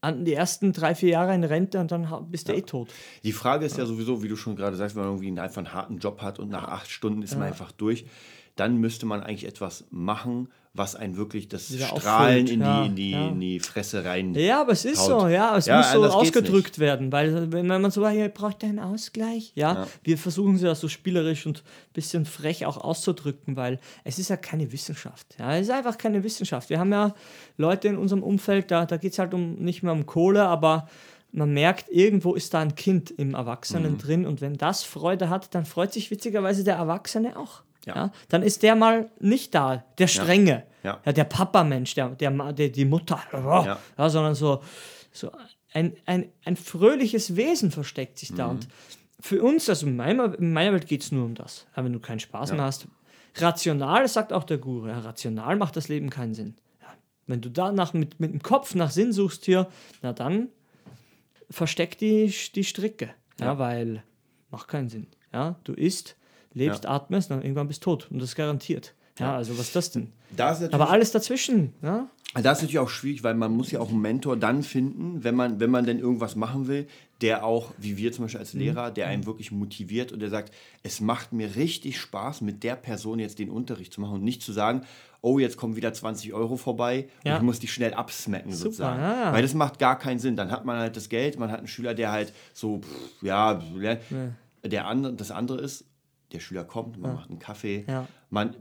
an die ersten drei, vier Jahre in Rente und dann bist du ja. eh tot. Die Frage ist ja. ja sowieso, wie du schon gerade sagst, wenn man irgendwie einfach einen harten Job hat und nach acht Stunden ist ja. man einfach durch dann müsste man eigentlich etwas machen, was einen wirklich das Wieder Strahlen in die, ja, in, die, ja. in die Fresse rein. Ja, aber es ist haut. so, ja, es ja, muss so ausgedrückt werden, weil wenn man so, hier braucht einen Ausgleich, ja, wir versuchen sie das so spielerisch und ein bisschen frech auch auszudrücken, weil es ist ja keine Wissenschaft, ja, es ist einfach keine Wissenschaft. Wir haben ja Leute in unserem Umfeld, da, da geht es halt um nicht mehr um Kohle, aber man merkt, irgendwo ist da ein Kind im Erwachsenen mhm. drin und wenn das Freude hat, dann freut sich witzigerweise der Erwachsene auch. Ja. ja. dann ist der mal nicht da, der Strenge, ja. ja. der Papa-Mensch, der, der, der, die Mutter, ja. sondern so, so ein, ein, ein fröhliches Wesen versteckt sich da. Mhm. Und für uns, also in meiner, in meiner Welt geht es nur um das. Aber wenn du keinen Spaß mehr hast, rational, sagt auch der Guru, rational macht das Leben keinen Sinn. Wenn du danach mit, mit dem Kopf nach Sinn suchst hier, na dann versteck die, die Stricke. Ja, weil macht keinen Sinn. Ja, du isst, lebst, ja. atmest, dann irgendwann bist du tot. Und das ist garantiert. Ja, also was ist das denn? Das Aber alles dazwischen. Ja? Das ist natürlich auch schwierig, weil man muss ja auch einen Mentor dann finden, wenn man, wenn man denn irgendwas machen will, der auch, wie wir zum Beispiel als mhm. Lehrer, der einen wirklich motiviert und der sagt, es macht mir richtig Spaß, mit der Person jetzt den Unterricht zu machen und nicht zu sagen, oh, jetzt kommen wieder 20 Euro vorbei ja. und ich muss die schnell absmacken Super, sozusagen. Ja. Weil das macht gar keinen Sinn. Dann hat man halt das Geld, man hat einen Schüler, der halt so, pff, ja, der andere, das andere ist, der Schüler kommt, man ja. macht einen Kaffee, ja. Man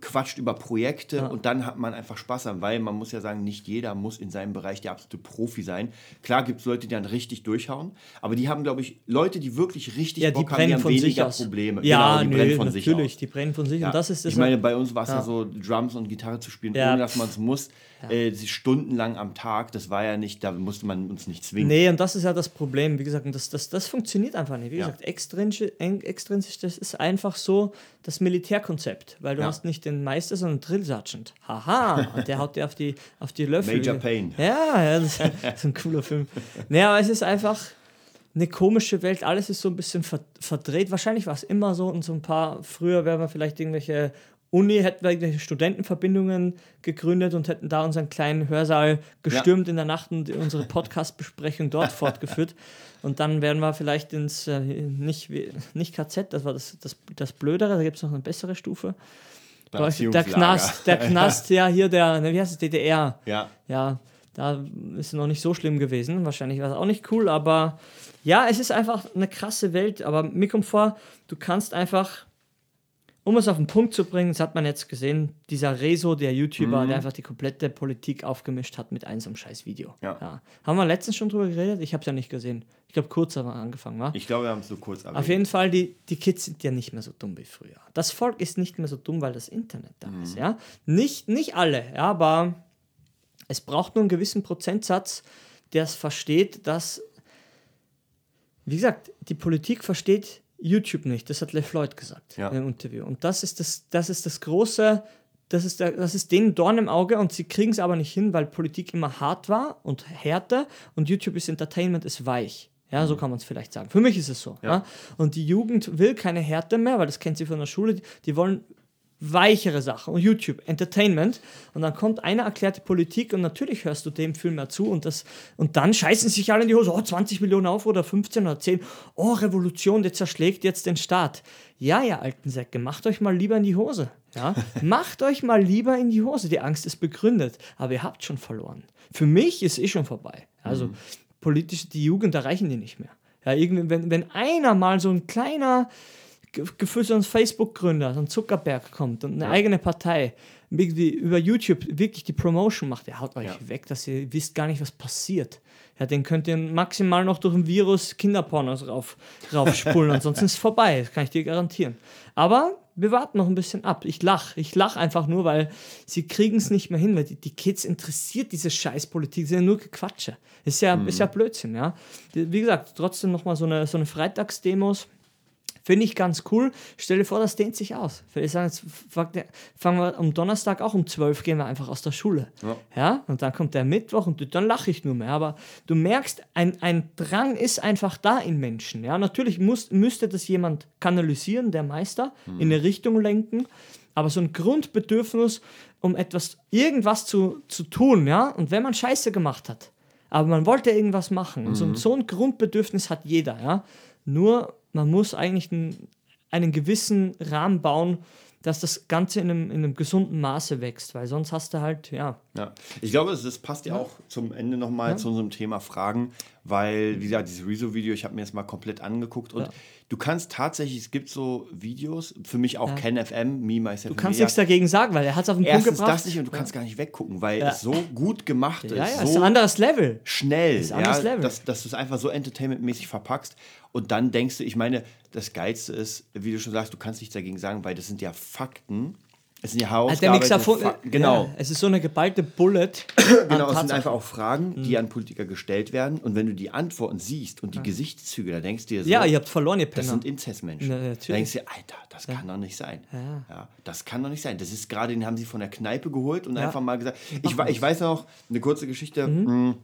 quatscht über Projekte ja. und dann hat man einfach Spaß an, weil man muss ja sagen, nicht jeder muss in seinem Bereich der absolute Profi sein. Klar gibt es Leute, die dann richtig durchhauen, aber die haben, glaube ich, Leute, die wirklich richtig ja, Bock haben, die haben weniger Probleme. Ja, genau, die nö, brennen von natürlich, sich aus. die brennen von sich und das ist das Ich meine, bei uns war es ja. so, Drums und Gitarre zu spielen, ohne dass man es muss ja. äh, stundenlang am Tag, das war ja nicht, da musste man uns nicht zwingen. Nee, und das ist ja das Problem, wie gesagt, das, das, das funktioniert einfach nicht. Wie ja. gesagt, extrinsisch, extrinsisch, das ist einfach so das Militärkonzept, weil du ja. hast nicht den Meister, sondern Drill Sergeant. Haha, und der haut dir auf die, auf die Löffel. Major Pain. Ja, ja das, ist ein cooler Film. Naja, aber es ist einfach eine komische Welt, alles ist so ein bisschen verdreht. Wahrscheinlich war es immer so und so ein paar, früher wären wir vielleicht irgendwelche Uni hätten wir Studentenverbindungen gegründet und hätten da unseren kleinen Hörsaal gestürmt ja. in der Nacht und unsere Podcast-Besprechung dort fortgeführt. Und dann wären wir vielleicht ins, äh, nicht, nicht KZ, das war das, das, das Blödere, da gibt es noch eine bessere Stufe. Der Knast, der *laughs* Knast, ja, hier der, ne, wie heißt es, DDR. Ja. Ja, da ist es noch nicht so schlimm gewesen. Wahrscheinlich war es auch nicht cool, aber ja, es ist einfach eine krasse Welt. Aber mir kommt vor, du kannst einfach um es auf den Punkt zu bringen, das hat man jetzt gesehen, dieser Rezo, der YouTuber, mhm. der einfach die komplette Politik aufgemischt hat mit einem so einem scheiß Video. Ja. ja. Haben wir letztens schon drüber geredet? Ich habe es ja nicht gesehen. Ich glaube, kurz haben wir angefangen, wa? Ich glaube, wir haben es so kurz erwähnt. Auf jeden Fall, die, die Kids sind ja nicht mehr so dumm wie früher. Das Volk ist nicht mehr so dumm, weil das Internet da mhm. ist, ja? Nicht, nicht alle, ja, aber es braucht nur einen gewissen Prozentsatz, der es versteht, dass, wie gesagt, die Politik versteht YouTube nicht. Das hat LeFloid gesagt ja. im Interview. Und das ist das, das ist das große, das ist, der, das ist denen Dorn im Auge und sie kriegen es aber nicht hin, weil Politik immer hart war und härter und YouTube ist Entertainment, ist weich. Ja, so mhm. kann man es vielleicht sagen. Für mich ist es so. Ja. ja. Und die Jugend will keine Härte mehr, weil das kennt sie von der Schule. Die wollen weichere Sachen und YouTube, Entertainment. Und dann kommt einer erklärte Politik und natürlich hörst du dem viel mehr zu und, das, und dann scheißen sich alle in die Hose, oh, 20 Millionen auf oder 15 oder 10, oh, Revolution, der zerschlägt jetzt den Staat. Ja, ihr alten Säcke, macht euch mal lieber in die Hose. Ja? *laughs* macht euch mal lieber in die Hose. Die Angst ist begründet, aber ihr habt schon verloren. Für mich ist eh schon vorbei. Also mhm. politisch, die Jugend erreichen die nicht mehr. Ja, irgendwie, wenn, wenn einer mal so ein kleiner gefühlt so ein Facebook-Gründer, so ein Zuckerberg kommt und eine ja. eigene Partei über YouTube wirklich die Promotion macht, der haut euch ja. weg, dass ihr wisst gar nicht, was passiert. Ja, den könnt ihr maximal noch durch ein Virus Kinderpornos rauf, raufspulen, ansonsten *laughs* ist es vorbei, das kann ich dir garantieren. Aber wir warten noch ein bisschen ab. Ich lache. Ich lache einfach nur, weil sie kriegen es nicht mehr hin, weil die, die, Kids interessiert diese Scheißpolitik, sie sind ja nur Gequatsche. Ist ja, mhm. ist ja Blödsinn, ja. Wie gesagt, trotzdem nochmal so eine, so eine Freitagsdemos Finde ich ganz cool. Stell dir vor, das dehnt sich aus. Vielleicht sagen, jetzt fangen wir am Donnerstag auch um 12 gehen wir einfach aus der Schule. Ja. ja? Und dann kommt der Mittwoch und dann lache ich nur mehr. Aber du merkst, ein, ein Drang ist einfach da in Menschen. Ja? Natürlich muss, müsste das jemand kanalisieren, der Meister, mhm. in eine Richtung lenken. Aber so ein Grundbedürfnis, um etwas, irgendwas zu, zu tun, ja. Und wenn man Scheiße gemacht hat, aber man wollte irgendwas machen. Mhm. So, so ein Grundbedürfnis hat jeder, ja. Nur man muss eigentlich einen, einen gewissen Rahmen bauen, dass das Ganze in einem, in einem gesunden Maße wächst, weil sonst hast du halt, ja. Ja, ich glaube, das passt ja, ja. auch zum Ende nochmal ja. zu unserem Thema Fragen, weil, wie gesagt, dieses Rezo-Video, ich habe mir das mal komplett angeguckt und ja. du kannst tatsächlich, es gibt so Videos, für mich auch ja. KenFM, Me, Myself, Du kannst nichts dagegen sagen, weil er hat es auf den Punkt gebracht. das nicht und du kannst gar nicht weggucken, weil es so gut gemacht ist. Ja, ja, so ist ein anderes Level. Schnell, ist ein anderes Level. dass, dass du es einfach so entertainmentmäßig verpackst und dann denkst du, ich meine, das Geilste ist, wie du schon sagst, du kannst nichts dagegen sagen, weil das sind ja Fakten. Es sind ja Herausgabe. Genau. Ja, es ist so eine geballte Bullet. *clears throat* genau, es sind einfach auch Fragen, die mhm. an Politiker gestellt werden. Und wenn du die Antworten siehst und die ja. Gesichtszüge, da denkst du dir so. Ja, ihr habt verloren, ihr Penner. Das sind Inzestmenschen. Ja, da denkst du dir, Alter, das kann doch nicht sein. Ja. das kann doch nicht sein. Das ist gerade, den haben sie von der Kneipe geholt und einfach mal gesagt. Ich, ich weiß noch, eine kurze Geschichte. Mhm.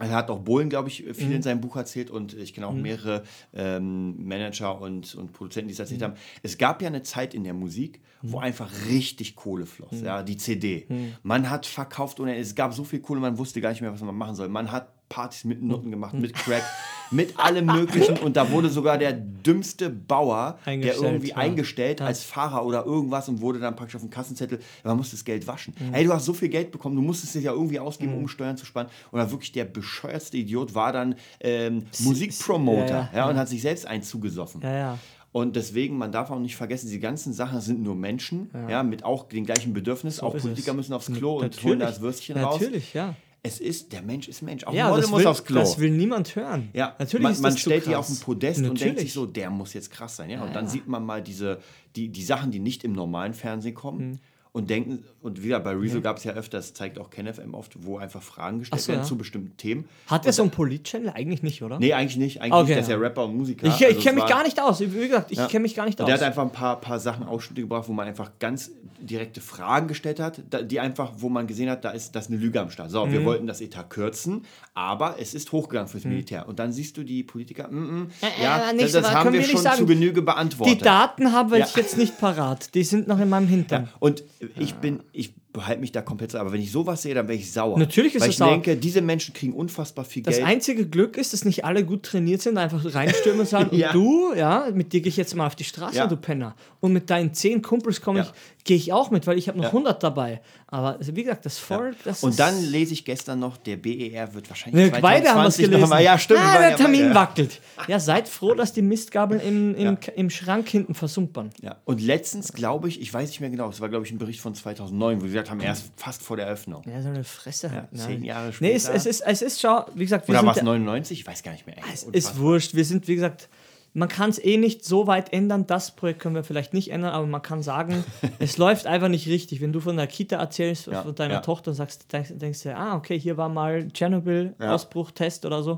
Er hat auch Bohlen, glaube ich, viel mhm. in seinem Buch erzählt und ich kenne auch mhm. mehrere ähm, Manager und, und Produzenten, die es erzählt mhm. haben. Es gab ja eine Zeit in der Musik, wo mhm. einfach richtig Kohle floss, mhm. ja, die CD. Mhm. Man hat verkauft und es gab so viel Kohle, man wusste gar nicht mehr, was man machen soll. Man hat Partys mit Nutten gemacht, mit Crack, mit allem *laughs* Möglichen. Und da wurde sogar der dümmste Bauer, der irgendwie ja. eingestellt als Fahrer oder irgendwas und wurde dann praktisch auf dem Kassenzettel, man muss das Geld waschen. Mhm. Ey, du hast so viel Geld bekommen, du musstest es ja irgendwie ausgeben, mhm. um Steuern zu sparen. Und dann wirklich der bescheuertste Idiot war dann ähm, Musikpromoter ja, ja, und hat sich selbst einzugesoffen. Ja, ja. Und deswegen, man darf auch nicht vergessen, die ganzen Sachen sind nur Menschen, ja, ja mit auch den gleichen Bedürfnissen. So auch Politiker es. müssen aufs Klo Natürlich. und holen das Würstchen Natürlich, raus. Natürlich, ja es ist, der Mensch ist Mensch. Auch ja, Model muss will, aufs Klo. Das will niemand hören. Ja, natürlich man, man stellt die auf den Podest Natürlich. und denkt sich so, der muss jetzt krass sein. Ja? ja und dann ja. sieht man mal diese, die, die Sachen, die nicht im normalen Fernsehen kommen. Mhm und denken, und wieder bei Rezo ja. gab es ja öfters, zeigt auch KenFM oft, wo einfach Fragen gestellt so, werden ja. zu bestimmten Themen. Hat er so einen Polit-Channel? Eigentlich nicht, oder? Nee, eigentlich nicht. Eigentlich okay, nicht, ist ja Rapper und Musiker. Ich, ich also kenne mich gar nicht aus. Wie gesagt, ich ja. kenne mich gar nicht aus. Der hat einfach ein paar, paar Sachen, Ausschnitte gebracht, wo man einfach ganz direkte Fragen gestellt hat, die einfach, wo man gesehen hat, da ist, das eine Lüge am Start. So, mhm. wir wollten das Etat kürzen, aber es ist hochgegangen fürs mhm. Militär. Und dann siehst du die Politiker, mm, mm, äh, ja, äh, das, das haben wir, wir schon sagen, zu Genüge beantwortet. Die Daten haben wir jetzt nicht parat. Die sind noch in meinem *laughs* Hintern. Und ich bin, ich behalte mich da komplett, aber wenn ich sowas sehe, dann wäre ich sauer. Natürlich ist Weil ich sauer. denke, diese Menschen kriegen unfassbar viel das Geld. Das einzige Glück ist, dass nicht alle gut trainiert sind, einfach reinstürmen und sagen, *laughs* ja. und du, ja, mit dir gehe ich jetzt mal auf die Straße, ja. du Penner. Und mit deinen zehn Kumpels komme ja. ich, gehe ich auch mit, weil ich habe noch ja. 100 dabei. Aber also, wie gesagt, das Volk, das Und dann lese ich gestern noch, der BER wird wahrscheinlich ne, Beide haben es gelesen. Mal, ja, stimmt. Ah, der Termin wackelt. Ja, seid froh, dass die Mistgabeln im, im, im Schrank hinten versumpern. Ja. Und letztens, glaube ich, ich weiß nicht mehr genau, es war, glaube ich, ein Bericht von 2009, wo sie gesagt haben, erst fast vor der Eröffnung. Ja, so eine Fresse halt. Ja, zehn Jahre später. Nee, es, es, ist, es ist, schau, wie gesagt, wir Oder war es 99? Ich weiß gar nicht mehr. Es ist wurscht. Wir sind, wie gesagt, man kann es eh nicht so weit ändern. Das Projekt können wir vielleicht nicht ändern, aber man kann sagen, *laughs* es läuft einfach nicht richtig. Wenn du von der Kita erzählst, ja, von deiner ja. Tochter, sagst, denkst, denkst du, ah, okay, hier war mal Tschernobyl-Ausbruch-Test ja. oder so.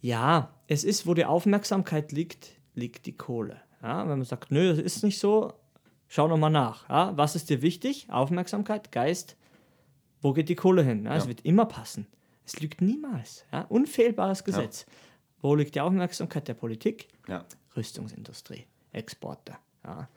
Ja, es ist, wo die Aufmerksamkeit liegt, liegt die Kohle. Ja, wenn man sagt, nö, das ist nicht so, schau nochmal nach. Ja, was ist dir wichtig? Aufmerksamkeit, Geist, wo geht die Kohle hin? Ja, es wird immer passen. Es lügt niemals. Ja, unfehlbares Gesetz. Wo liegt die Aufmerksamkeit der Politik? Ja. Rüstungsindustrie, Exporte. Ja.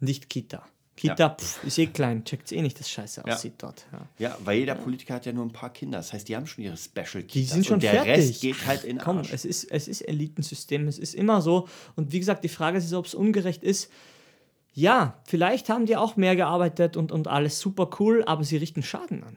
Nicht Kita. Kita ja. pf, ist eh klein, checkt eh nicht, dass scheiße ja. aussieht dort. Ja. ja, weil jeder Politiker hat ja nur ein paar Kinder. Das heißt, die haben schon ihre Special Kitas. Die sind schon und der fertig. Rest geht halt in Komm, Arsch. es ist, es ist Elitensystem, es ist immer so. Und wie gesagt, die Frage ist, ob es ungerecht ist. Ja, vielleicht haben die auch mehr gearbeitet und, und alles super cool, aber sie richten Schaden an.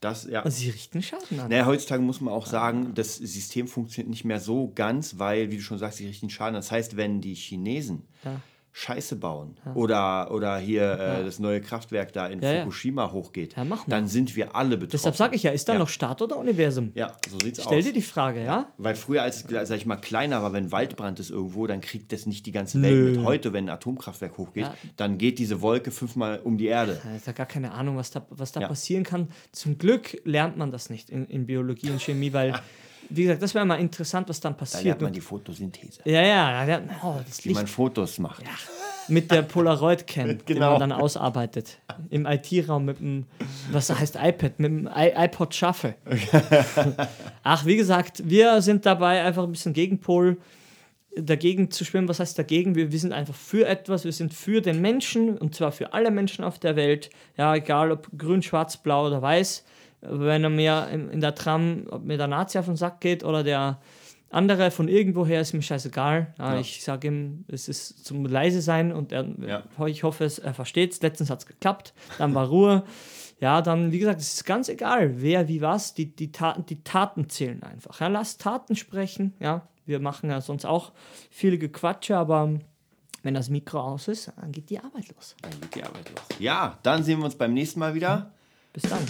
Das, ja. Und sie richten Schaden an. Naja, heutzutage muss man auch sagen, das System funktioniert nicht mehr so ganz, weil, wie du schon sagst, sie richten Schaden. Das heißt, wenn die Chinesen ja. Scheiße bauen ja. oder, oder hier ja. äh, das neue Kraftwerk da in ja, Fukushima hochgeht, dann sind wir alle betroffen. Deshalb sage ich ja, ist da noch Staat oder Universum? Ja, so sieht's Stell aus. dir die Frage, ja? Weil früher, als sag ich mal, kleiner war, wenn Waldbrand ist irgendwo, dann kriegt das nicht die ganze Welt Nö. mit. Heute, wenn ein Atomkraftwerk hochgeht, dann geht diese Wolke fünfmal um die Erde. Da ist ja gar keine Ahnung, was da, was da passieren kann. Zum Glück lernt man das nicht in, in Biologie und Chemie, weil *laughs* wie gesagt, das wäre mal interessant, was dann Da passiert. lernt man die Photosynthese, ja, ja, ja, oh, das wie Licht man Fotos macht. mit der Polaroid-Cam, *laughs* Genau. man dann ausarbeitet. Im IT-Raum mit dem, was heißt iPad, mit dem I iPod Shuffle. *laughs* Ach, wie gesagt, wir sind dabei einfach ein bisschen Gegenpol dagegen zu schwimmen. Was heißt dagegen? Wir, wir sind einfach für etwas, wir sind für den Menschen und zwar für alle Menschen auf der Welt. Ja, egal ob grün, schwarz, blau oder weiß. Wenn er mir in, der Tram, ob mir der Nazi auf den Sack geht oder der andere von irgendwoher, ist mir scheißegal. Ja. Ich sage ihm, es ist zum leise sein und er, Ja. ich hoffe, es, er versteht es. Letztens hat es geklappt, dann war Ruhe. Ja, dann, wie gesagt, es ist ganz egal, wer wie was, die, die, Taten, die Taten zählen einfach. Ja, lasst Taten sprechen, ja. Wir machen ja sonst auch viele Gequatsche, aber wenn das Mikro aus ist, dann geht die Arbeit los. Dann geht die Arbeit los. Ja, dann sehen wir uns beim nächsten Mal wieder. Bis dann.